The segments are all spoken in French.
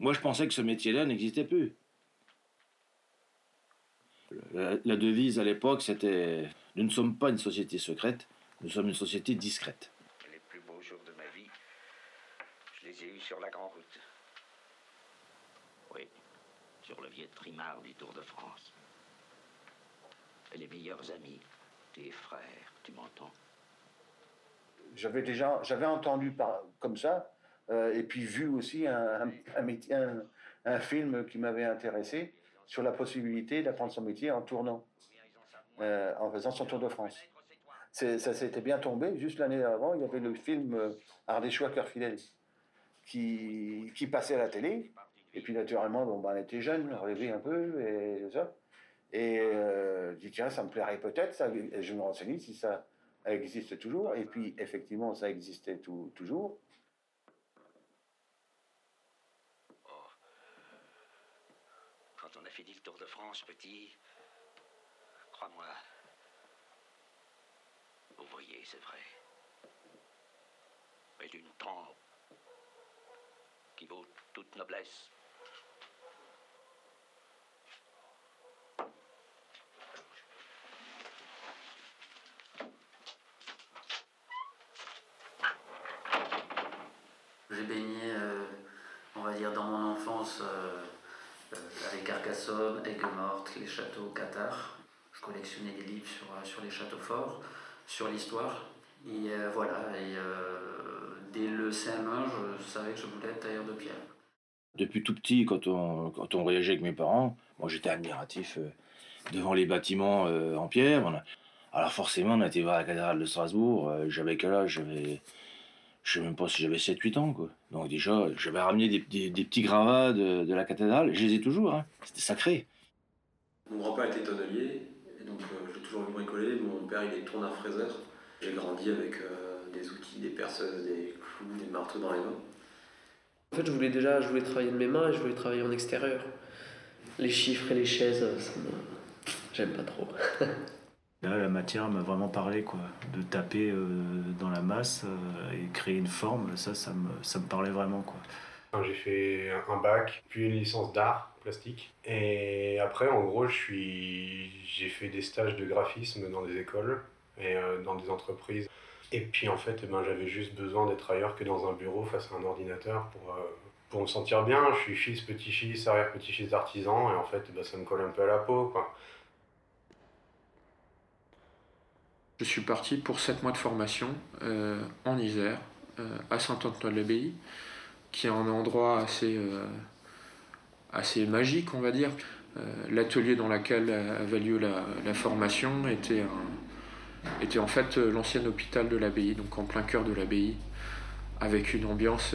Moi, je pensais que ce métier-là n'existait plus. La, la devise à l'époque, c'était Nous ne sommes pas une société secrète, nous sommes une société discrète. Les plus beaux jours de ma vie, je les ai eus sur la grande route. Oui, sur le vieux trimard du Tour de France. Et les meilleurs amis, tes frères, tu m'entends? J'avais déjà, j'avais entendu par, comme ça, euh, et puis vu aussi un, film qui m'avait intéressé sur la possibilité d'apprendre son métier en tournant, euh, en faisant son Tour de France. Ça s'était bien tombé. Juste l'année avant, il y avait le film euh, Ardéchois Cœur Fidèle qui, passait à la télé. Et puis naturellement, bon, ben, on était jeunes, on rêvait un peu et ça. Et euh, je dis, tiens, ça me plairait peut-être. je me renseignais si ça existe toujours. Et puis, effectivement, ça existait toujours. On a fini le Tour de France, petit, crois-moi, vous voyez, c'est vrai, mais d'une trempe qui vaut toute noblesse. J'ai baigné, euh, on va dire, dans mon enfance euh, euh, Aigues-Mortes, les châteaux Qatar. Je collectionnais des livres sur, euh, sur les châteaux forts, sur l'histoire. Et euh, voilà, et euh, dès le CM1, je savais que je voulais être tailleur de pierre. Depuis tout petit, quand on, quand on voyageait avec mes parents, moi j'étais admiratif devant les bâtiments en pierre. Alors forcément, on a été voir la cathédrale de Strasbourg. j'avais quel âge? J'avais, je sais même pas si j'avais 7-8 ans. Quoi. Donc déjà, j'avais ramené des, des- des petits gravats de, de la cathédrale. Je les ai toujours. hein. C'était sacré. Mon grand-père était tonnelier, et donc euh, j'ai toujours vu bricoler. Mon père, il est tourneur-fraiseur. J'ai grandi avec euh, des outils, des perceuses, des clous, des marteaux dans les mains. En fait, je voulais déjà, je voulais travailler de mes mains et je voulais travailler en extérieur. Les chiffres et les chaises, ça me... J'aime pas trop. Là, la matière m'a vraiment parlé, quoi. De taper euh, dans la masse euh, et créer une forme, ça, ça me, ça me parlait vraiment, quoi. J'ai fait un bac, puis une licence d'art plastique. Et après, en gros, j'ai fait des stages de graphisme dans des écoles et euh, dans des entreprises. Et puis en fait, ben, j'avais juste besoin d'être ailleurs que dans un bureau face à un ordinateur pour, pour me sentir bien. Je suis fils, petit-fils, arrière-petit-fils d'artisan et en fait, ben, ça me colle un peu à la peau. Quoi. Je suis parti pour 7 mois de formation euh, en Isère, euh, à Saint-Antoine-l'Abbaye, qui est un endroit assez, euh, assez magique, on va dire. L'atelier dans lequel avait lieu la, la formation était, un- était en fait l'ancien hôpital de l'abbaye, donc en plein cœur de l'abbaye, avec une ambiance,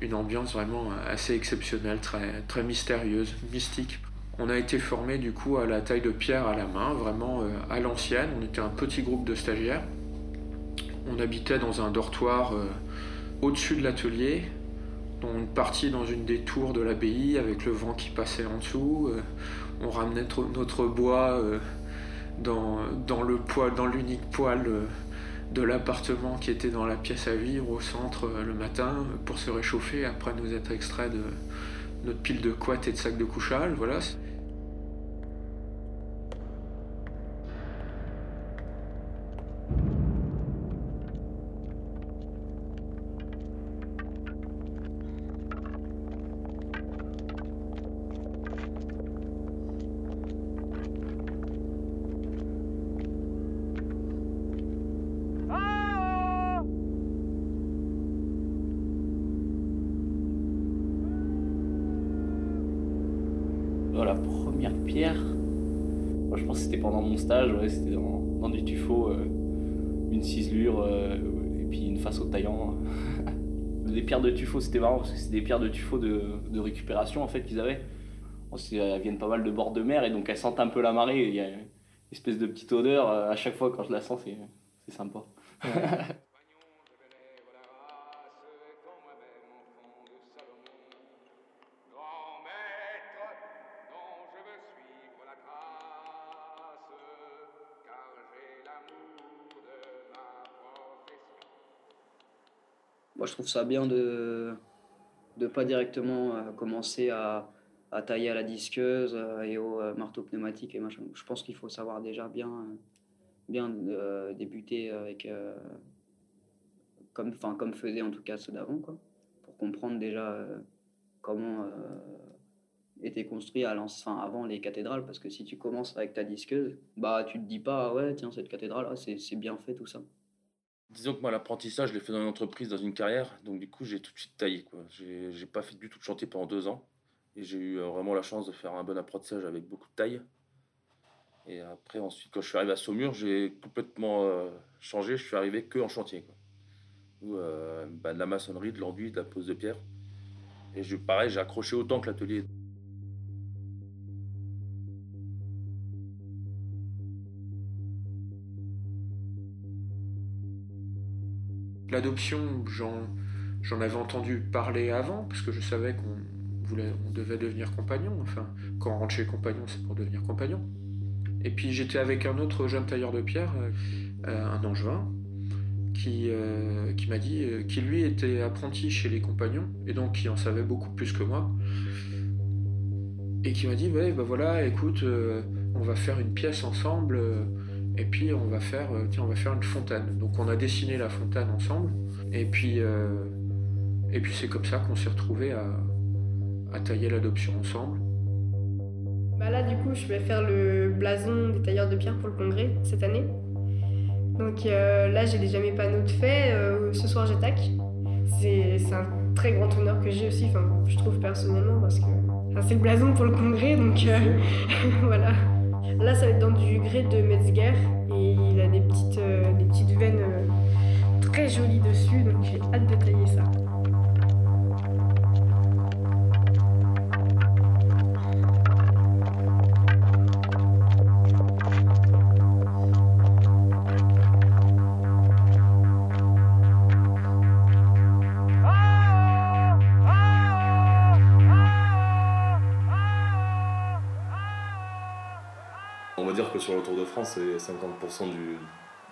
une ambiance vraiment assez exceptionnelle, très, très mystérieuse, mystique. On a été formé du coup à la taille de pierre à la main, vraiment euh, à l'ancienne. On était un petit groupe de stagiaires. On habitait dans un dortoir euh, au-dessus de l'atelier, dont une dans une des tours de l'abbaye avec le vent qui passait en dessous. Euh, on ramenait notre, bois dans, le poêle, dans l'unique poêle de l'appartement qui était dans la pièce à vivre au centre le matin pour se réchauffer après nous être extraits de notre pile de couettes et de sacs de couchage. Mon stage, ouais, c'était dans, dans du tuffeau, euh, une ciselure euh, et puis une face au taillant. des pierres de tuffeau, c'était marrant parce que c'est des pierres de tuffeau de, de récupération en fait qu'ils avaient. Bon, c'est- elles viennent pas mal de bord de mer et donc elles sentent un peu la marée. Il y a une espèce de petite odeur euh, à chaque fois quand je la sens, c'est c'est sympa. Moi, je trouve ça bien de, de pas directement euh, commencer à, à tailler à la disqueuse euh, et au euh, marteau pneumatique et machin. Je pense qu'il faut savoir déjà bien, bien débuter avec, comme, comme faisaient en tout cas ceux d'avant, quoi, pour comprendre déjà comment étaient construits à enfin, avant les cathédrales. Parce que si tu commences avec ta disqueuse, bah tu te dis pas, ah ouais, tiens, cette cathédrale, ah, c'est bien fait tout ça. Disons que moi, l'apprentissage, je l'ai fait dans une entreprise, dans une carrière. Donc, du coup, j'ai tout de suite taillé. J'ai j'ai pas fait du tout de chantier pendant deux ans. Et j'ai eu euh, vraiment la chance de faire un bon apprentissage avec beaucoup de taille. Et après, ensuite, quand je suis arrivé à Saumur, j'ai complètement euh, changé. Je suis arrivé que en chantier. Quoi. Euh, bah, de la maçonnerie, de l'enduit, de la pose de pierre. Et je, pareil, j'ai accroché autant que l'atelier. L'adoption, j'en, avais entendu parler avant, parce que je savais qu'on voulait, on devait devenir compagnon. Enfin, quand on rentre chez compagnon, c'est pour devenir compagnon. Et puis j'étais avec un autre jeune tailleur de pierre, euh, un angevin, qui, euh, qui m'a dit euh, qu'il lui était apprenti chez les compagnons, et donc qui en savait beaucoup plus que moi. Et qui m'a dit, ouais, bah voilà, écoute, on va faire une pièce ensemble. Et puis on va faire, euh, tiens, on va faire une fontaine. Donc on a dessiné la fontaine ensemble. Et puis, euh, et puis c'est comme ça qu'on s'est retrouvés à, à tailler l'adoption ensemble. Bah là, du coup, je vais faire le blason des tailleurs de pierre pour le congrès cette année. Donc euh, là, j'ai déjà mes panneaux de fait. Euh, ce soir, j'attaque. C'est c'est un très grand honneur que j'ai aussi, enfin, je trouve personnellement, parce que enfin, c'est le blason pour le congrès, donc voilà. Là, ça va être dans du grès de Metzger et il a des petites, euh, des petites veines euh, très jolies dessus, donc j'ai hâte de tailler ça. France, c'est 50% du,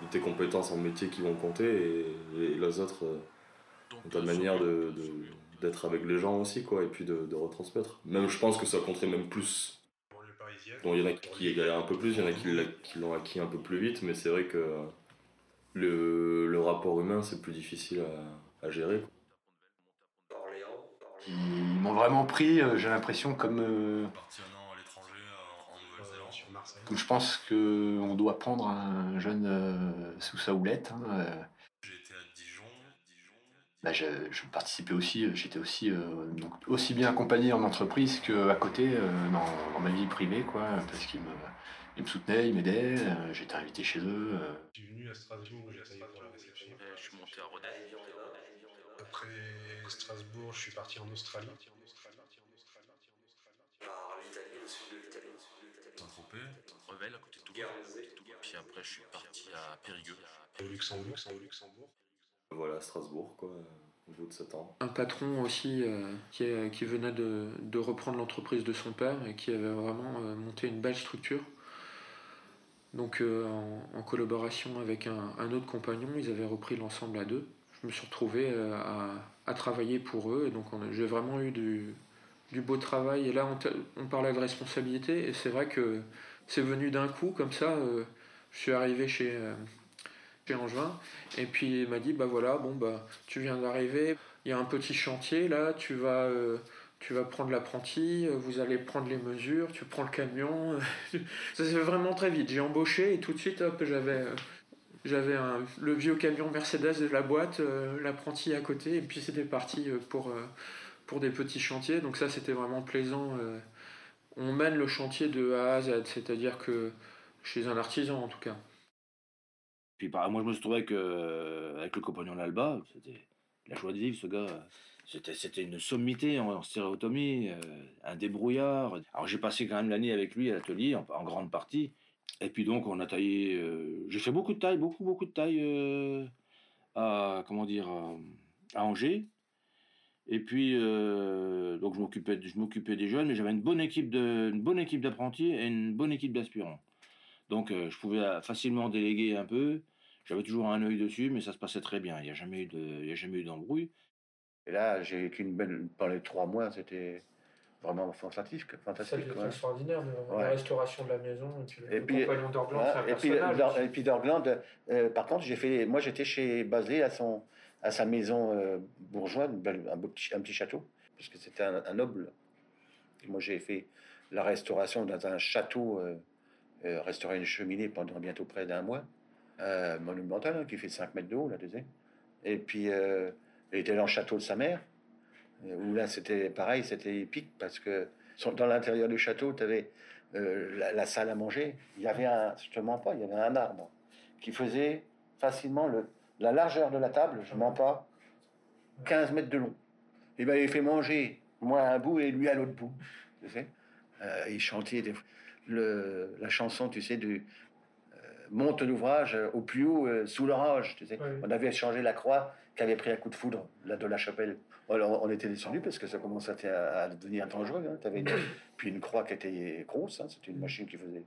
de tes compétences en métier qui vont compter et, et les autres, euh, ta manière de, de- d'être avec les gens aussi, quoi, et puis de, de retransmettre. Même je pense que ça compterait même plus. Bon, il y en a qui galèrent un peu plus, il y en a qui l'ont acquis un peu plus vite, mais c'est vrai que le, le rapport humain, c'est plus difficile à, à gérer. quoi. Ils m'ont vraiment pris, euh, j'ai l'impression, comme. euh, comme je pense qu'on doit prendre un jeune euh, sous sa houlette. hein, euh. Bah, je, je participais aussi, euh, j'étais aussi, euh, donc, aussi bien accompagné en entreprise qu'à côté euh, dans, dans ma vie privée, quoi, parce qu'ils me, ils me soutenaient, ils m'aidaient, euh, j'étais invité chez eux. euh. Je suis venu à Strasbourg, j'ai taillé pour la réception. Je suis monté à Rodez. Après Strasbourg, je suis parti en Australie. Saint-Tropez, À côté de Toulon. Puis après, je suis parti à Périgueux. Au Luxembourg, au Luxembourg. Voilà, Strasbourg, quoi, au bout de 7 ans. Un patron aussi euh, qui, est- qui venait de, de reprendre l'entreprise de son père et qui avait vraiment euh, monté une belle structure. Donc euh, en, en collaboration avec un, un autre compagnon, ils avaient repris l'ensemble à deux. Je me suis retrouvé euh, à, à travailler pour eux et donc j'ai vraiment eu du, du beau travail. Et là on parlait de responsabilité et c'est vrai que c'est venu d'un coup comme ça. euh, je suis arrivé chez, euh, chez Angevin et puis il m'a dit bah voilà bon bah tu viens d'arriver, il y a un petit chantier là, tu vas euh, tu vas prendre l'apprenti, euh, vous allez prendre les mesures, tu prends le camion. ça s'est fait vraiment très vite. J'ai embauché et tout de suite hop j'avais j'avais le vieux camion Mercedes de la boîte, l'apprenti à côté et puis c'était parti pour pour des petits chantiers. Donc ça c'était vraiment plaisant. On mène le chantier de A à Z, c'est-à-dire que chez un artisan en tout cas. Puis bah, moi, je me suis trouvé avec, le compagnon d'Alba. C'était la joie de vivre, ce gars. C'était, c'était une sommité en, stéréotomie, euh, un débrouillard. Alors j'ai passé quand même l'année avec lui à l'atelier, en, grande partie. Et puis donc, on a taillé. euh, j'ai fait beaucoup de taille, beaucoup, beaucoup de taille euh, à, comment dire, à Angers. Et puis, euh, donc je m'occupais, je m'occupais des jeunes, mais j'avais une bonne équipe de, une bonne équipe d'apprentis et une bonne équipe d'aspirants. Donc euh, je pouvais euh, facilement déléguer un peu. J'avais toujours un œil dessus, mais ça se passait très bien. Il n'y a jamais eu de, il y a jamais eu d'embrouille. Et là, j'ai vécu une belle. Pendant les trois mois, c'était vraiment fantastique. Fantastique ouais. extraordinaire, de- Ouais. la restauration de la maison. Et puis, Et le puis, compagnon d'Orgland, voilà, c'est un et puis, personnage. dans- et puis d'Orgland, euh, par contre, j'ai fait, moi j'étais chez basé à son, à sa maison euh, bourgeoise, un, petit, château, parce que c'était un, noble. Moi j'ai fait la restauration dans un château, euh, euh, restaurer une cheminée pendant bientôt près d'un mois, euh, monumental, hein, qui fait 5 mètres de haut, tu sais. Et puis, il était dans le château de sa mère, où là c'était pareil, c'était épique, parce que dans l'intérieur du château, tu avais la, la salle à manger, il y avait je pas, il y avait un arbre qui faisait facilement le, la largeur de la table, je mens pas, 15 mètres de long. Et ben il fait manger moi à un bout et lui à l'autre bout. Tu sais Euh, il chantait des- le, la chanson, tu sais, du euh, monte l'ouvrage au plus haut euh, sous l'orage. Tu sais, on avait changé la croix qui avait pris un coup de foudre là de la chapelle. Alors on était descendu parce que ça commençait à, à devenir dangereux. Hein. T'avais une- puis une croix qui était grosse. hein. C'était une machine qui faisait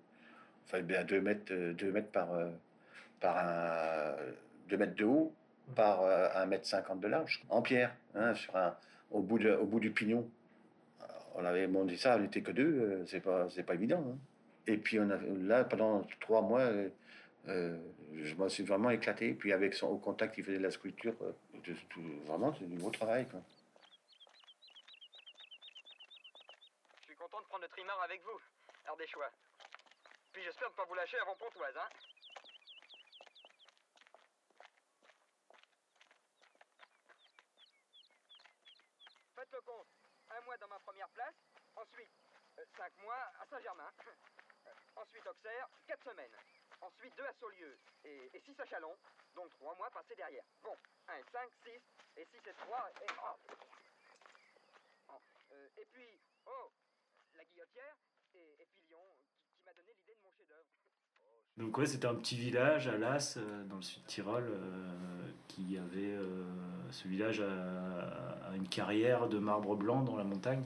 enfin, bien 2 mètres, euh, deux mètres par, par un, 2 mètres de haut par euh, 1 mètre 50 de large, en pierre, hein, au, bout du pignon. On avait monté ça, on n'était que deux, euh, c'est pas, pas évident. hein. Et puis là, pendant trois mois, euh, euh, je me suis vraiment éclaté. Puis avec son au contact, il faisait de la sculpture. vraiment, c'est du beau travail. Je suis content de prendre le trimar avec vous, Ardéchois. Puis j'espère ne pas vous lâcher avant Pontoise, hein. Faites le compte. Un mois dans ma première place, ensuite euh, cinq mois à Saint-Germain, Euh, ensuite Auxerre, quatre semaines, ensuite deux à Saulieu et, et six à Chalon, donc trois mois passés derrière. Bon, un, cinq, six, et six et trois, et... oh. Oh, euh, et puis, oh, la guillotière et, et puis Lyon, qui m'a donné l'idée de mon chef-d'œuvre. Donc ouais, c'était un petit village à Las, euh, dans le sud Tyrol, euh, qui avait euh, ce village a, une carrière de marbre blanc dans la montagne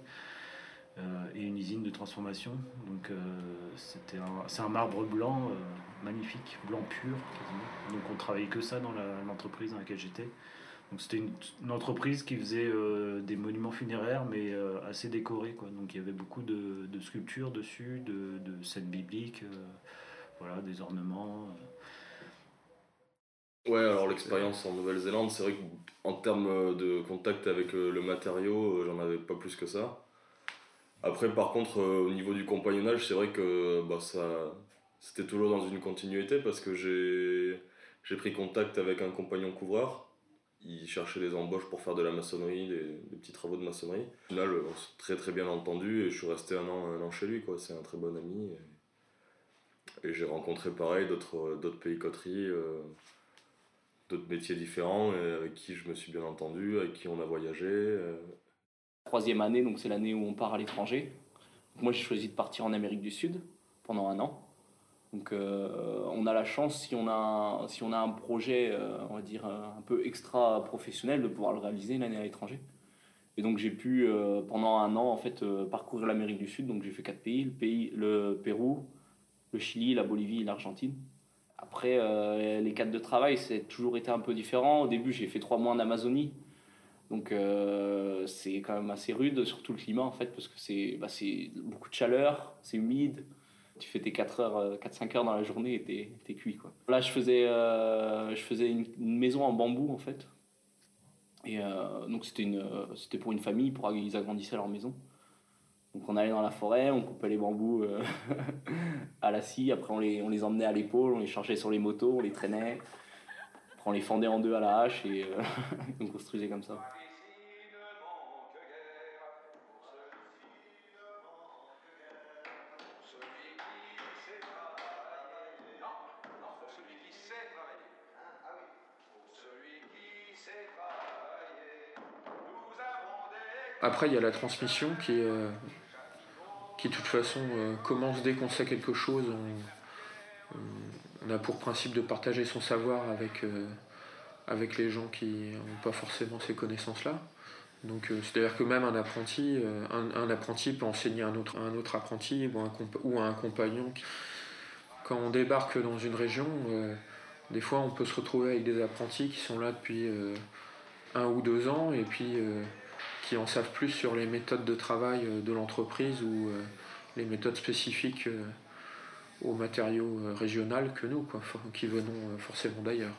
et une usine de transformation. Donc c'est un marbre blanc magnifique, blanc pur quasiment. Donc on travaillait que ça dans l'entreprise dans laquelle j'étais. Donc c'était une, entreprise qui faisait des monuments funéraires mais assez décorés quoi. Donc il y avait beaucoup de, de sculptures dessus, de, de scènes bibliques. Voilà, des ornements. euh. Ouais, alors l'expérience en Nouvelle-Zélande, c'est vrai qu'en termes euh, de contact avec euh, le matériau, j'en avais pas plus que ça. Après, par contre, au niveau du compagnonnage, c'est vrai que bah, ça, c'était toujours dans une continuité parce que j'ai, j'ai pris contact avec un compagnon couvreur. Il cherchait des embauches pour faire de la maçonnerie, des, des petits travaux de maçonnerie. Au final, euh, on s'est très très bien entendu et je suis resté un an, un an chez lui. Quoi. C'est un très bon ami. Et... Et j'ai rencontré pareil d'autres d'autres pays coteries, euh, d'autres métiers différents, avec qui je me suis bien entendu, avec qui on a voyagé. euh. Troisième année, donc c'est l'année où on part à l'étranger. Moi, j'ai choisi de partir en Amérique du Sud pendant un an. Donc, euh, on a la chance, si on a si on a un projet, euh, on va dire, euh, un peu extra professionnel, de pouvoir le réaliser une année à l'étranger. Et donc, j'ai pu, euh, pendant un an, en fait, euh, parcourir l'Amérique du Sud. Donc, j'ai fait quatre pays le, pays le Pérou, le Chili, la Bolivie l'Argentine. Après, euh, les cadres de travail, c'est toujours été un peu différent. Au début, j'ai fait trois mois en Amazonie. Donc euh, c'est quand même assez rude, surtout le climat en fait, parce que c'est bah, beaucoup de chaleur, c'est humide. Tu fais tes 4 heures, euh, 4-5 heures dans la journée et t'es, cuit quoi. Là je faisais, je faisais une, maison en bambou en fait. Et donc c'était pour une famille, pour ils agrandissaient leur maison. Donc on allait dans la forêt, on coupait les bambous euh, à la scie, après on les, on emmenait à l'épaule, on les chargeait sur les motos, on les traînait. Après on les fendait en deux à la hache et euh, on construisait comme ça. Après, il y a la transmission qui, euh, qui de toute façon, euh, commence dès qu'on sait quelque chose. On, on a pour principe de partager son savoir avec, euh, avec les gens qui n'ont pas forcément ces connaissances-là. Donc, euh, c'est-à-dire que même un apprenti, euh, un, apprenti peut enseigner à un autre, un autre apprenti ou, ou à un compagnon. Quand on débarque dans une région, euh, des fois on peut se retrouver avec des apprentis qui sont là depuis, euh, un ou deux ans et puis qui en savent plus sur les méthodes de travail de l'entreprise ou les méthodes spécifiques aux matériaux régionaux que nous, quoi, qui venons forcément d'ailleurs.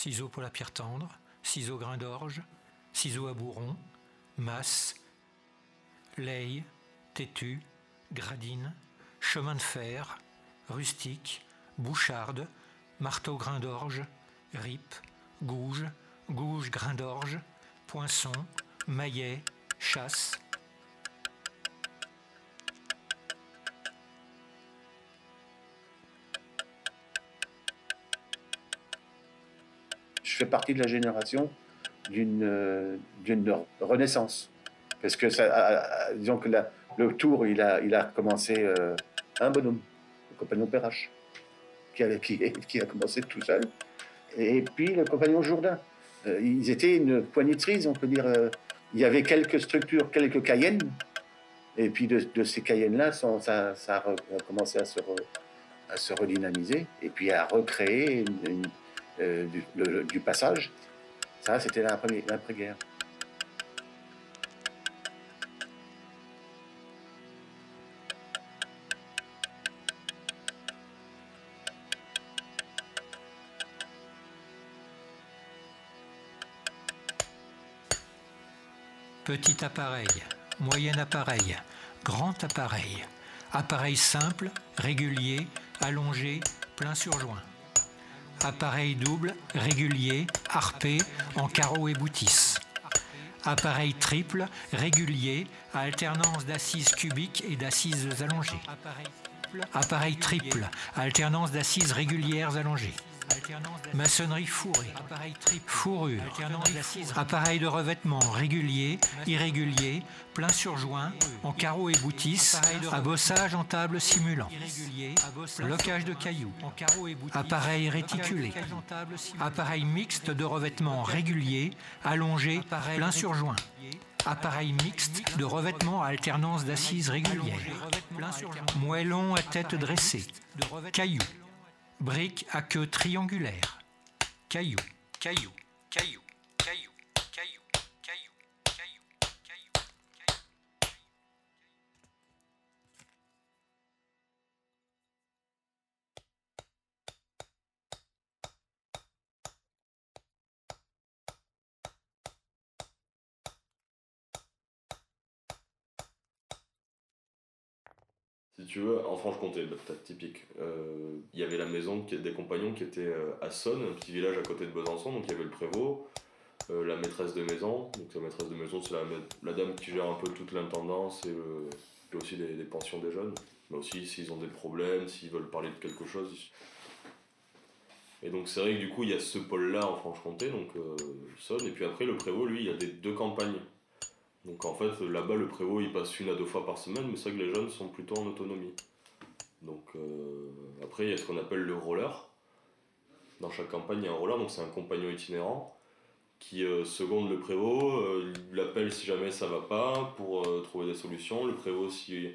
Ciseaux pour la pierre tendre, ciseaux grain d'orge, ciseaux à bourron, masse, leille, têtu, gradine, chemin de fer, rustique, boucharde, marteau grain d'orge, rip, gouge, gouge grain d'orge, poinçon, maillet, chasse, fais partie de la génération d'une euh, renaissance. Parce que, ça, disons que le tour, il a, commencé euh, un bonhomme, le compagnon Perrache, qui, avait, qui, a commencé tout seul. Et puis le compagnon Jourdain. Euh, ils étaient une poignée de on peut dire. il y avait quelques structures, quelques cayennes. Et puis de, ces cayennes-là, ça, a commencé à se, à se redynamiser et puis à recréer une euh, du, passage. Ça, c'était l'après-guerre. Petit appareil, moyen appareil, grand appareil, appareil simple, régulier, allongé, plein surjoint. Appareil double, régulier, harpé, en carreau et boutisse. Appareil triple, régulier, à alternance d'assises cubiques et d'assises allongées. Appareil triple, alternance d'assises régulières allongées. Maçonnerie fourrée. Fourrure. Appareil de revêtement régulier, irrégulier, plein surjoint, en carreau et boutisse, abossage en table simulant. Blocage de cailloux. Appareil réticulé. Appareil mixte de revêtement régulier, allongé, plein surjoint. Appareil mixte de revêtement à alternance d'assises régulières. Moellon à tête dressée. Cailloux. Brique à queue triangulaire. Caillou, caillou, caillou. Tu veux, en Franche-Comté, bah, typique, euh, il y avait la maison des compagnons qui était euh, à Sonne, un petit village à côté de Besançon, donc il y avait le prévôt, euh, la maîtresse de maison, donc la maîtresse de maison c'est la, dame qui gère un peu toute l'intendance et, aussi des, pensions des jeunes, mais aussi s'ils ont des problèmes, s'ils veulent parler de quelque chose. Et donc c'est vrai que du coup il y a ce pôle-là en Franche-Comté, donc Sonne, et puis après le prévôt, lui, il y a des deux campagnes. Donc en fait, là-bas, le prévôt, il passe une à deux fois par semaine, mais c'est vrai que les jeunes sont plutôt en autonomie. Donc euh, après, il y a ce qu'on appelle le roller. Dans chaque campagne, il y a un roller, donc c'est un compagnon itinérant qui euh, seconde le prévôt, euh, l'appelle si jamais ça va pas pour trouver des solutions. Le prévôt, si,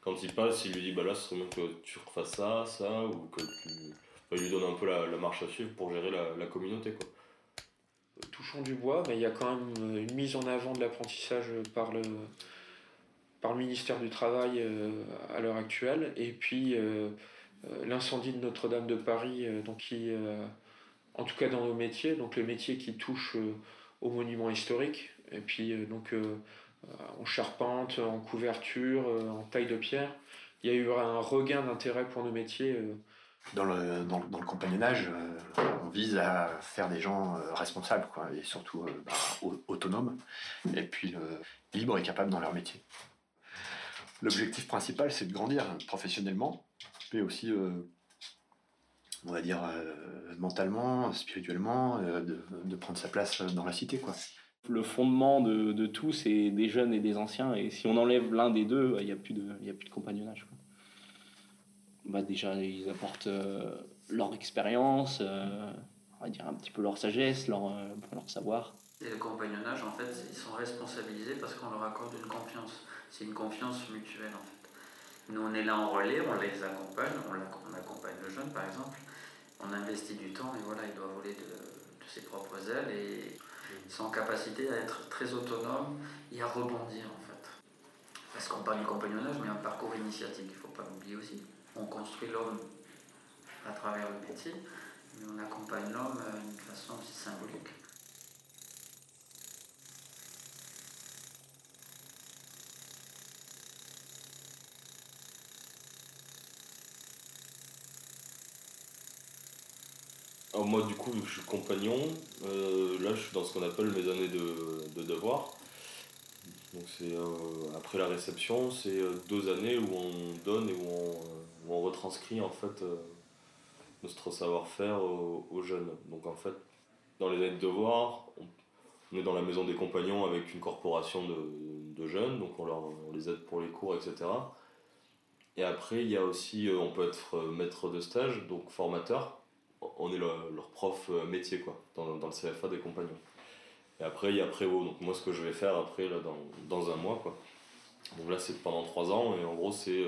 quand il passe, il lui dit bah là, ce serait bien que tu refasses ça, ça, ou que tu. il lui donne un peu la, marche à suivre pour gérer la, la communauté. Quoi touchons du bois, mais il y a quand même une mise en avant de l'apprentissage par le, le ministère du Travail euh, à l'heure actuelle. Et puis euh, euh, l'incendie de Notre-Dame de Paris, donc qui, en tout cas dans nos métiers, donc les métiers qui touchent aux monuments historiques, et puis donc en charpente, en couverture, en taille de pierre, il y a eu un regain d'intérêt pour nos métiers dans le, dans, le compagnonnage, on vise à faire des gens euh, responsables, quoi, et surtout euh, bah, autonomes, et puis libres et capables dans leur métier. L'objectif principal, c'est de grandir professionnellement, mais aussi, on va dire, mentalement, spirituellement, de, prendre sa place dans la cité. Quoi. Le fondement de, tout, c'est des jeunes et des anciens, et si on enlève l'un des deux, il n'y a, plus de, a plus de compagnonnage. bah déjà, ils apportent euh, leur expérience, euh, on va dire un petit peu leur sagesse, leur, euh, leur savoir. Et le compagnonnage, en fait, ils sont responsabilisés parce qu'on leur accorde une confiance. C'est une confiance mutuelle, en fait. Nous, on est là en relais, on les accompagne, on, accompagne le jeune, par exemple. On investit du temps et voilà, il doit voler de, de ses propres ailes et ils capacité à être très autonomes et à rebondir, en fait. Parce qu'on parle du compagnonnage, mais un parcours initiatique, il ne faut pas l'oublier aussi. On construit l'homme à travers le métier, mais on accompagne l'homme d'une façon aussi symbolique. Alors moi du coup je suis compagnon, euh, là je suis dans ce qu'on appelle mes années de, de devoir. Donc c'est euh, après la réception, c'est euh, deux années où on donne et où on, où on retranscrit en fait notre savoir-faire aux, jeunes. Donc en fait dans les années de devoir, on, est dans la maison des compagnons avec une corporation de, jeunes, donc on, leur, on les aide pour les cours, etc. Et après il y a aussi, euh, on peut être euh, maître de stage, donc formateur on est leur, prof euh, métier quoi, dans, dans le CFA des compagnons. Et après, il y a Prévo. Donc moi, ce que je vais faire après, là, dans, dans un mois, quoi. Donc là, c'est pendant trois ans, et en gros, c'est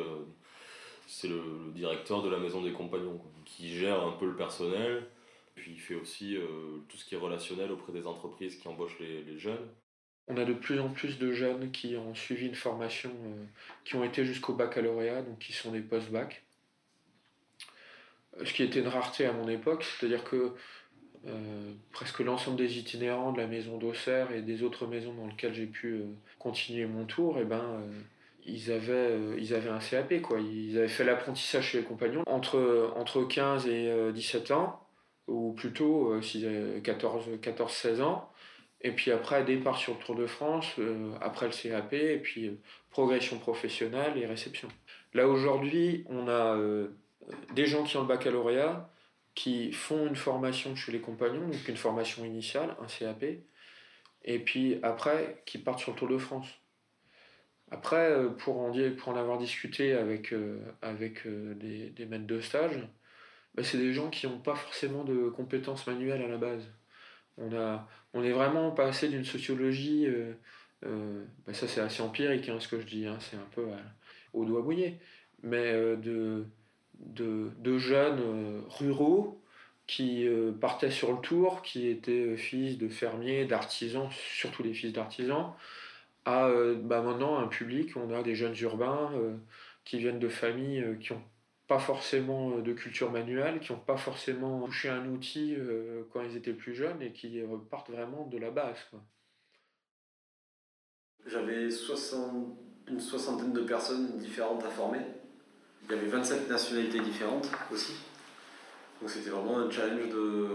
c'est le, directeur de la maison des compagnons, qui gère un peu le personnel, puis il fait aussi euh, tout ce qui est relationnel auprès des entreprises qui embauchent les, jeunes. On a de plus en plus de jeunes qui ont suivi une formation, euh, qui ont été jusqu'au baccalauréat, donc qui sont des post-bac. Euh, Ce qui était une rareté à mon époque, c'est-à-dire que presque l'ensemble des itinérants de la maison d'Auxerre et des autres maisons dans lesquelles j'ai pu continuer mon tour, et ben, euh, ils, avaient, euh, ils avaient un CAP, quoi. Ils avaient fait l'apprentissage chez les compagnons entre, entre 15 et euh, 17 ans, ou plutôt euh, s'ils avaient 14, 14-16 ans. Et puis après, départ sur le Tour de France, euh, après le CAP, et puis euh, progression professionnelle et réception. Là aujourd'hui, on a euh, des gens qui ont le baccalauréat, qui font une formation chez les compagnons, donc une formation initiale, un CAP, et puis après, qui partent sur le Tour de France. Après, euh, pour en, avoir discuté avec, euh, avec euh, des, des maîtres de stage, bah, c'est des gens qui n'ont pas forcément de compétences manuelles à la base. On, a, on est vraiment passé d'une sociologie, bah, ça c'est assez empirique hein, ce que je dis, hein, c'est un peu au doigt mouillé, mais de, de, de jeunes ruraux qui partaient sur le tour, qui étaient fils de fermiers, d'artisans, surtout les fils d'artisans, à euh, bah, maintenant un public, on a des jeunes urbains euh, qui viennent de familles euh, qui n'ont pas forcément de culture manuelle, qui n'ont pas forcément touché un outil quand ils étaient plus jeunes et qui repartent vraiment de la base. J'avais 60 une soixantaine de personnes différentes à former. Il y avait 27 nationalités différentes aussi. Donc c'était vraiment un challenge de,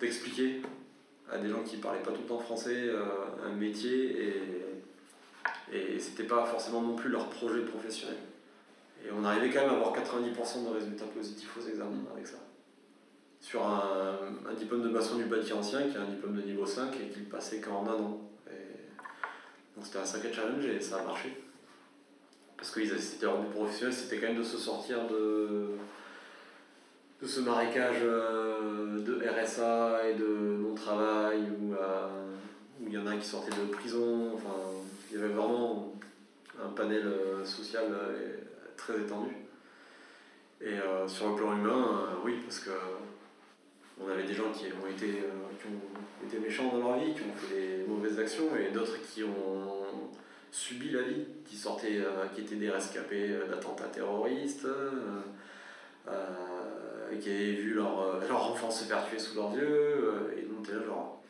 d'expliquer à des gens qui parlaient pas tout le temps français un métier et, et c'était pas forcément non plus leur projet professionnel. Et on arrivait quand même à avoir 90% de résultats positifs aux examens avec ça. Sur un, un diplôme de maçon du bâti ancien qui est un diplôme de niveau 5 et qui passait qu'en un an. Et donc c'était un sacré challenge et ça a marché. Parce que ils- c'était leur but professionnel, c'était quand même de se sortir de, de ce marécage euh, de RSA et de non-travail où euh, où il y en a qui sortaient de prison. Enfin, il y avait vraiment un panel euh, social euh, très étendu. Et euh, sur le plan humain, oui, parce que on avait des gens qui ont été, qui ont été méchants dans leur vie, qui ont fait des mauvaises actions, et d'autres qui ont subi la vie, qui sortaient, qui étaient des rescapés d'attentats terroristes, qui avaient vu leur, leur enfant se faire tuer sous leurs yeux, et donc là, genre,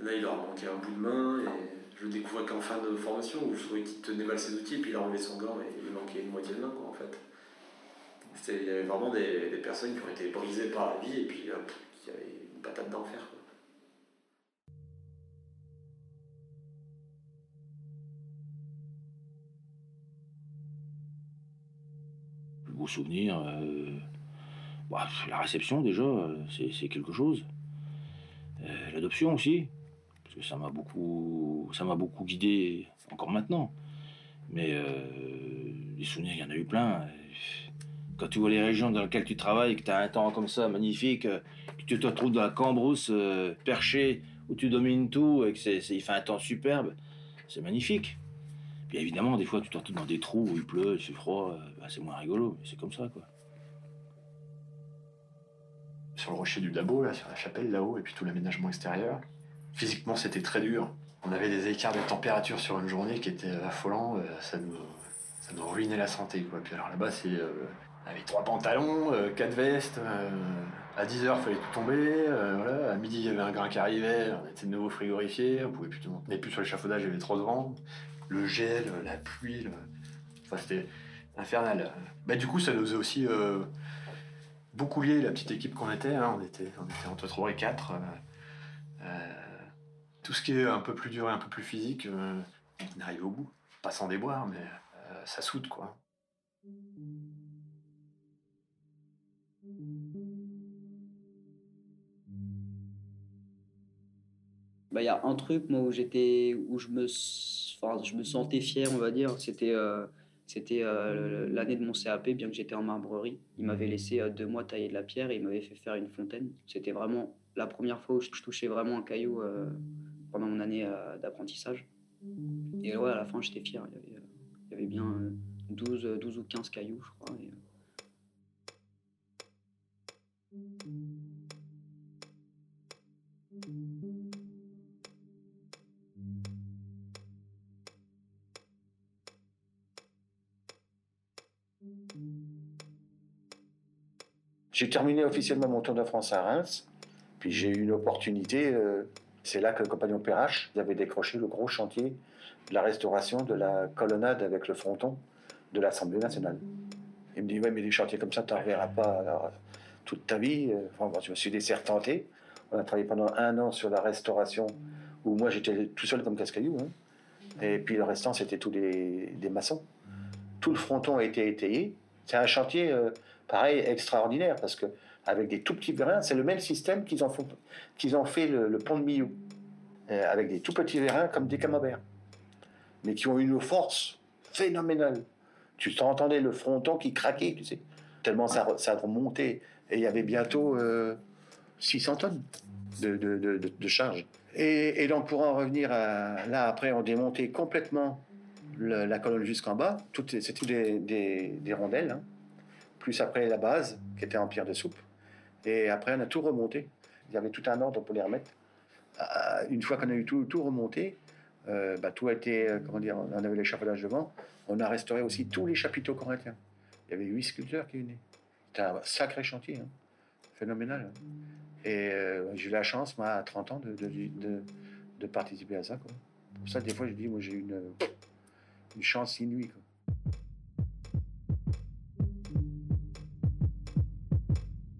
là, il leur manquait un bout de main, je le découvrais qu'en fin de formation, où je trouvais qu'il tenait mal ses outils, puis il a enlevé son gant, et il manquait une moitié de main, quoi, en fait. Il y avait vraiment des, des personnes qui ont été brisées par la vie, et puis hop, qui avaient une patate d'enfer, quoi. Le beau euh, bah, la réception déjà, euh, c'est quelque chose. Euh, L'adoption aussi, ça m'a beaucoup, ça m'a beaucoup guidé, encore maintenant. Mais euh, les souvenirs, il y en a eu plein. Quand tu vois les régions dans lesquelles tu travailles, que tu as un temps comme ça magnifique, que tu te retrouves dans la cambrousse euh, perché où tu domines tout et que c'est- il fait un temps superbe, c'est magnifique. Puis évidemment, des fois, tu te retrouves dans des trous où il pleut, il fait froid, euh, bah, c'est moins rigolo, mais c'est comme ça, quoi. sur le rocher du Dabo, là, sur la chapelle là-haut, et puis tout l'aménagement extérieur. Physiquement, c'était très dur. On avait des écarts de température sur une journée qui étaient affolants. euh, Ça nous, ça nous ruinait la santé. Puis alors là-bas, c'est euh, avec trois pantalons, euh, quatre vestes. à 10h, il fallait tout tomber. voilà. À midi, il y avait un grain qui arrivait. On était de nouveau frigorifié. On pouvait plus, on tenait plus sur l'échafaudage, il y avait trop de vent. Le gel, la pluie. Enfin, c'était infernal. Bah, du coup, ça nous a aussi beaucoup lié la petite équipe qu'on était. hein. On était. On était entre 3 et 4. Tout ce qui est un peu plus dur et un peu plus physique, euh, on arrive au bout. Pas sans déboire, mais euh, ça soude, quoi. Bah, il y a un truc moi où où je me je me sentais fier on va dire c'était euh, c'était euh, l'année de mon CAP bien que j'étais en marbrerie il m'avait laissé deux mois tailler de la pierre et il m'avait fait faire une fontaine c'était vraiment la première fois où je touchais vraiment un caillou pendant mon année euh, d'apprentissage et ouais à la fin j'étais fier il y avait, euh, bien euh, 12 euh, 12 ou 15 cailloux je crois J'ai terminé officiellement mon Tour de France à Reims, puis j'ai eu une opportunité. C'est là que le compagnon Perrache avait décroché le gros chantier de la restauration de la colonnade avec le fronton de l'Assemblée nationale. Il me dit Ouais, mais des chantiers comme ça, tu n'en reverras pas toute ta vie. Enfin, bon, je me suis retenter. On a travaillé pendant un an sur la restauration, où moi j'étais tout seul comme casse-caillou. hein. Et puis le restant, c'était tous des maçons. Tout le fronton a été étayé. C'est un chantier, euh, pareil, extraordinaire, parce que avec des tout petits vérins, c'est le même système qu'ils ont, fait le, pont de Millau, Euh, avec des tout petits vérins comme des camemberts, mais qui ont une force phénoménale. Tu t'entendais le fronton qui craquait, tu sais, tellement ça, re- ça remontait. Et il y avait bientôt euh, 600 tonnes de, charge. Et, donc, pour en revenir à, là, après, on démontait complètement la colonne jusqu'en bas. C'était des, des, des rondelles, hein. plus après la base, qui était en pierre de soupe. Et après, on a tout remonté. Il y avait tout un ordre pour les remettre. Ah, Une fois qu'on a eu tout, tout remonté, euh, bah, tout a été, euh, comment dire, on avait l'échafaudage devant. On a restauré aussi tous les chapiteaux corinthiens. Il y avait huit sculpteurs qui venaient. C'était un sacré chantier, hein. phénoménal. hein. Et euh, j'ai eu la chance, moi, à 30 ans, de, de, de, participer à ça. Quoi. Pour ça, des fois, je dis, moi, j'ai eu une, une chance inouïe.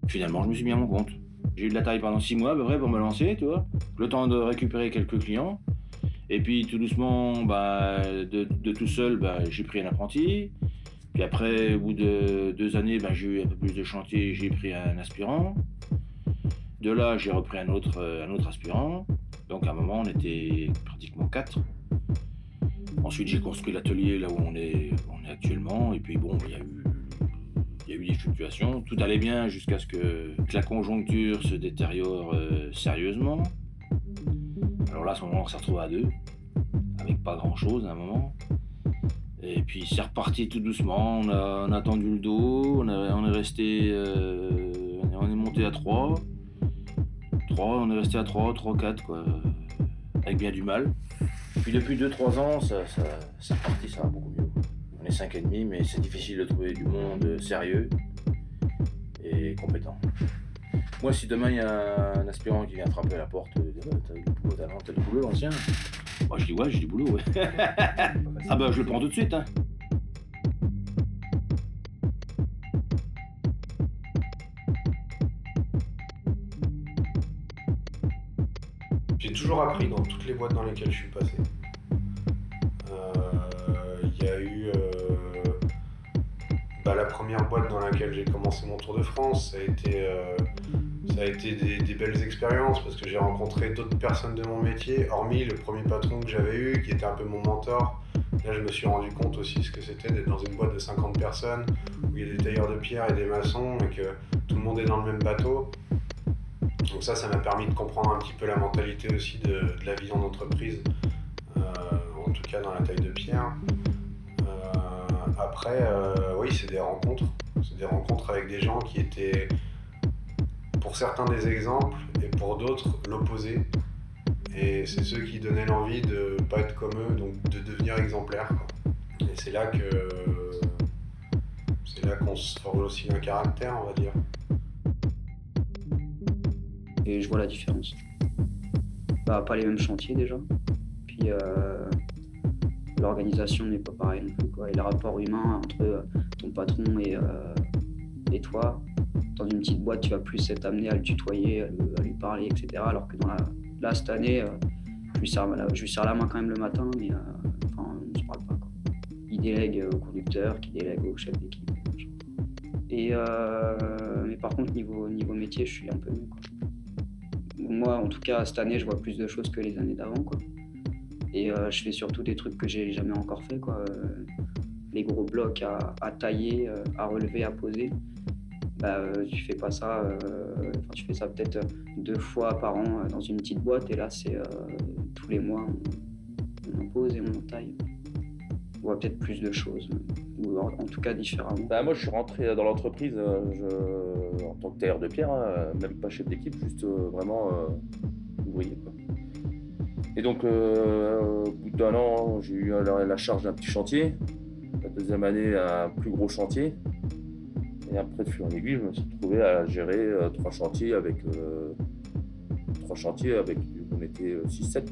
Finalement, je me suis mis à mon compte. J'ai eu de la taille pendant six mois pour me lancer, tu vois. Le temps de récupérer quelques clients. Et puis tout doucement, bah, de, de tout seul, bah, j'ai pris un apprenti. Puis après, au bout de deux années, bah, j'ai eu un peu plus de chantier, j'ai pris un aspirant. De là, j'ai repris un autre, euh, un autre aspirant. Donc à un moment, on était pratiquement quatre. Ensuite, j'ai construit l'atelier là où on est, on est actuellement. Et puis bon, il y a eu il y a eu des fluctuations. Tout allait bien jusqu'à ce que, la conjoncture se détériore euh, sérieusement. Alors là, à ce moment, on s'est retrouvé à deux, avec pas grand chose à un moment. Et puis c'est reparti tout doucement. On a, on tendu le dos. On, est resté. euh, on est monté à trois. Trois, on est resté à trois, trois, quatre, quoi. Avec bien du mal. Puis depuis 2-3 ans, ça, ça, reparti, ça va beaucoup mieux. On est 5 et demi, mais c'est difficile de trouver du monde sérieux et compétent. Moi, si demain il y a un aspirant qui vient frapper à la porte, euh, t'as du boulot, t'as t'as du boulot, l'ancien Moi, je dis ouais, j'ai du boulot, ouais. ah bah, je le prends tout de suite, hein. J'ai toujours appris dans toutes les boîtes dans lesquelles je suis passé. Euh, Il y a eu euh, la première boîte dans laquelle j'ai commencé mon Tour de France. Ça a été, euh, ça a été des, belles expériences parce que j'ai rencontré d'autres personnes de mon métier, hormis le premier patron que j'avais eu, qui était un peu mon mentor, Là, je me suis rendu compte aussi ce que c'était d'être dans une boîte de 50 personnes, où il y a des tailleurs de pierre et des maçons, et que tout le monde est dans le même bateau. Donc ça, ça m'a permis de comprendre un petit peu la mentalité aussi de, de la vie en entreprise, euh, en tout cas dans la taille de pierre. Après, euh, oui, c'est des rencontres. C'est des rencontres avec des gens qui étaient, pour certains, des exemples, et pour d'autres, l'opposé. Et c'est ceux qui donnaient l'envie de ne pas être comme eux, donc de devenir exemplaires. quoi. Et c'est là que c'est là qu'on se forge aussi un caractère, on va dire. Et je vois la différence. Bah, pas les mêmes chantiers déjà. Puis euh, l'organisation n'est pas pareille non plus. Quoi. Et le rapport humain entre euh, ton patron et, euh, et toi, dans une petite boîte, tu vas plus être amené à le tutoyer, à, lui parler, etc. Alors que dans la, là, cette année, euh, je, lui serre, la- main quand même le matin, mais on ne se parle pas. Quoi. Il délègue au conducteur, qui délègue au chef d'équipe. Et, mais par contre, niveau, niveau métier, je suis un peu mieux. Moi, en tout cas, cette année, je vois plus de choses que les années d'avant. Quoi. Et euh, je fais surtout des trucs que j'ai jamais encore fait. Quoi. Euh, les gros blocs à, tailler, euh, à relever, à poser. Bah, tu fais pas ça, enfin, tu fais ça peut-être deux fois par an dans une petite boîte. Et là, c'est tous les mois, on, en pose et on en taille. On voit peut-être plus de choses, ou en, tout cas différemment. Bah, moi, je suis rentré dans l'entreprise en tant que tailleur de pierre, hein, même pas chef d'équipe, juste vraiment ouvrier. Et donc, euh, au bout d'un an, j'ai eu la, charge d'un petit chantier. La deuxième année, un plus gros chantier. Et après, de fil en aiguille, je me suis retrouvé à gérer euh, trois chantiers avec. euh, trois chantiers avec. On était 6-7.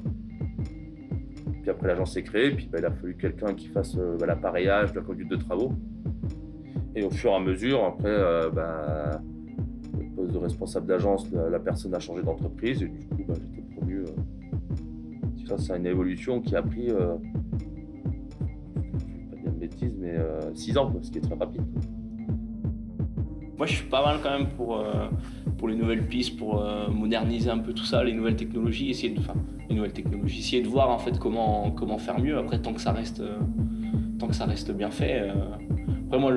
Puis après, l'agence s'est créée, puis bah, il a fallu quelqu'un qui fasse bah, l'appareillage, la conduite de travaux. Et au fur et à mesure, après, bah, le poste de responsable d'agence, la, la personne a changé d'entreprise, et du coup, j'étais promu. Euh. Ça, c'est une évolution qui a pris, euh, je vais pas dire de bêtises, mais 6 ans, quoi, ce qui est très rapide. Moi, je suis pas mal quand même pour, euh, pour les nouvelles pistes, pour euh, moderniser un peu tout ça, les nouvelles technologies, essayer de, les nouvelles technologies, essayer de voir en fait comment, comment faire mieux. Après, tant que ça reste, euh, tant que ça reste bien fait. euh. Après, moi,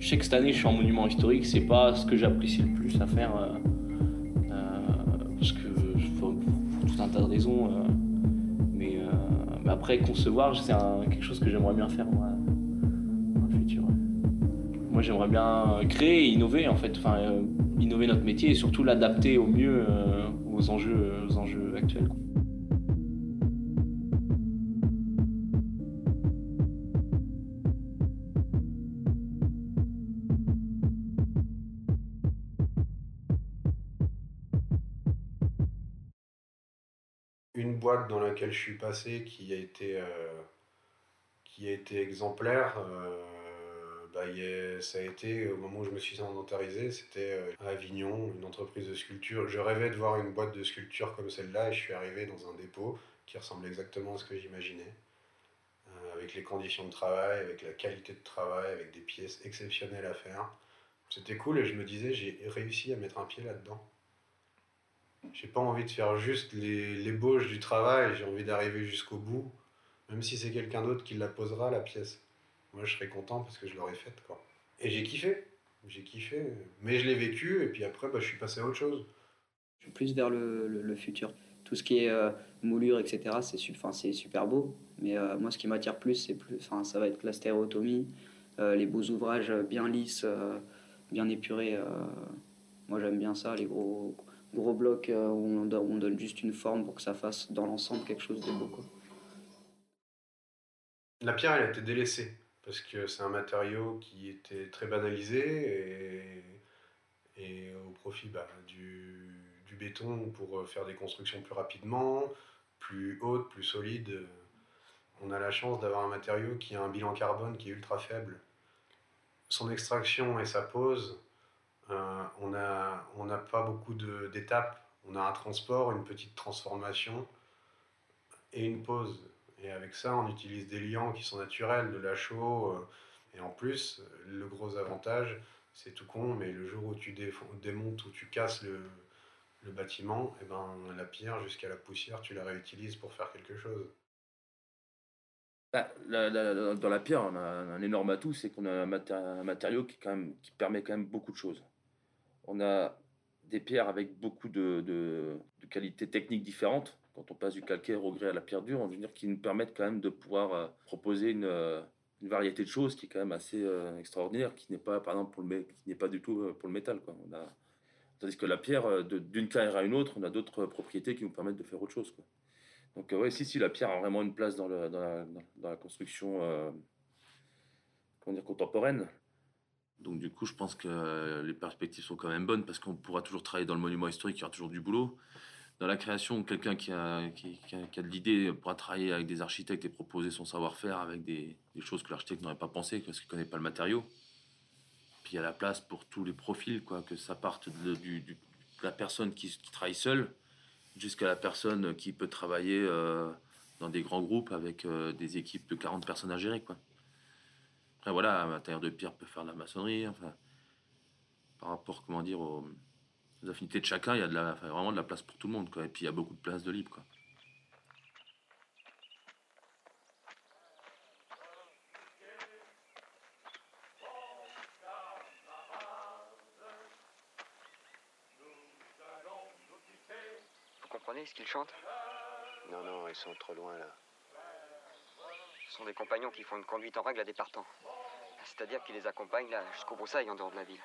je sais que cette année, je suis en monument historique, c'est pas ce que j'apprécie le plus à faire, euh, euh, parce que pour tout un tas de raisons. Après, concevoir, c'est quelque chose que j'aimerais bien faire moi, dans le futur. Moi, j'aimerais bien créer et innover, en fait, enfin, euh, innover notre métier et surtout l'adapter au mieux euh, aux, enjeux, actuels. Boîte dans laquelle je suis passé qui a été, euh, qui a été exemplaire, euh, bah, a- ça a été au moment où je me suis sédentarisé, c'était euh, à Avignon, une entreprise de sculpture. Je rêvais de voir une boîte de sculpture comme celle-là et je suis arrivé dans un dépôt qui ressemblait exactement à ce que j'imaginais. Avec les conditions de travail, avec la qualité de travail, avec des pièces exceptionnelles à faire. C'était cool et je me disais, j'ai réussi à mettre un pied là-dedans. J'ai pas envie de faire juste les- l'ébauche du travail, j'ai envie d'arriver jusqu'au bout, même si c'est quelqu'un d'autre qui la posera, la pièce. Moi, je serais content parce que je l'aurais faite, quoi. Et j'ai kiffé, j'ai kiffé, mais je l'ai vécu, et puis après, bah, je suis passé à autre chose. Je suis plus vers le, le- futur. Tout ce qui est euh, moulure, etc., c'est c'est super beau. Mais euh, moi, ce qui m'attire plus, c'est plus, ça va être la stéréotomie, euh, les beaux ouvrages bien lisses, bien épurés. moi, j'aime bien ça, les gros, gros blocs euh, où on, donne- on donne juste une forme pour que ça fasse dans l'ensemble quelque chose de beau. Quoi. La pierre, elle a été délaissée, parce que c'est un matériau qui était très banalisé, et, et au profit bah, du, du béton pour faire des constructions plus rapidement, plus hautes, plus solides. On a la chance d'avoir un matériau qui a un bilan carbone qui est ultra faible. Son extraction et sa pose, euh, on n'a on n'a pas beaucoup d'étapes. On a un transport, une petite transformation et une pose. Et avec ça, on utilise des liants qui sont naturels, de la chaux. euh, et en plus, le gros avantage, c'est tout con, mais le jour où tu démontes ou tu casses le, le bâtiment, et ben, la pierre jusqu'à la poussière, tu la réutilises pour faire quelque chose. Bah, dans la pierre, on a un énorme atout, c'est qu'on a un, un matériau qui, quand même, qui permet quand même beaucoup de choses. On a des pierres avec beaucoup de, qualités techniques différentes. Quand on passe du calcaire au grès à la pierre dure, on veut dire qui nous permettent quand même de pouvoir euh, proposer une, euh, une variété de choses qui est quand même assez euh, extraordinaire, qui n'est pas, par exemple, pour le, qui n'est pas du tout pour le métal. Quoi. On a, tandis que la pierre, d'une carrière à une autre, on a d'autres propriétés qui nous permettent de faire autre chose. Quoi. Donc, ouais, si, si, la pierre a vraiment une place dans, la, construction contemporaine. Donc, du coup, je pense que euh, les perspectives sont quand même bonnes parce qu'on pourra toujours travailler dans le monument historique, il y aura toujours du boulot. Dans la création, quelqu'un qui a, de l'idée pourra travailler avec des architectes et proposer son savoir-faire avec des, choses que l'architecte n'aurait pas pensé parce qu'il ne connaît pas le matériau. Puis il y a la place pour tous les profils, quoi, que ça parte de, la personne qui, qui travaille seule jusqu'à la personne qui peut travailler euh, dans des grands groupes avec euh, des équipes de 40 personnes à gérer. Quoi. Après, voilà, un matériau de pierre peut faire de la maçonnerie. Enfin, par rapport, comment dire, aux, aux affinités de chacun, il y a de la, enfin, vraiment de la place pour tout le monde. Quoi. Et puis, il y a beaucoup de place de libre. Quoi. Vous comprenez ce qu'ils chantent Non, non, ils sont trop loin là. Ce sont des compagnons qui font une conduite en règle à des partants. C'est-à-dire qu'ils les accompagnent jusqu'au broussailles en dehors de la ville.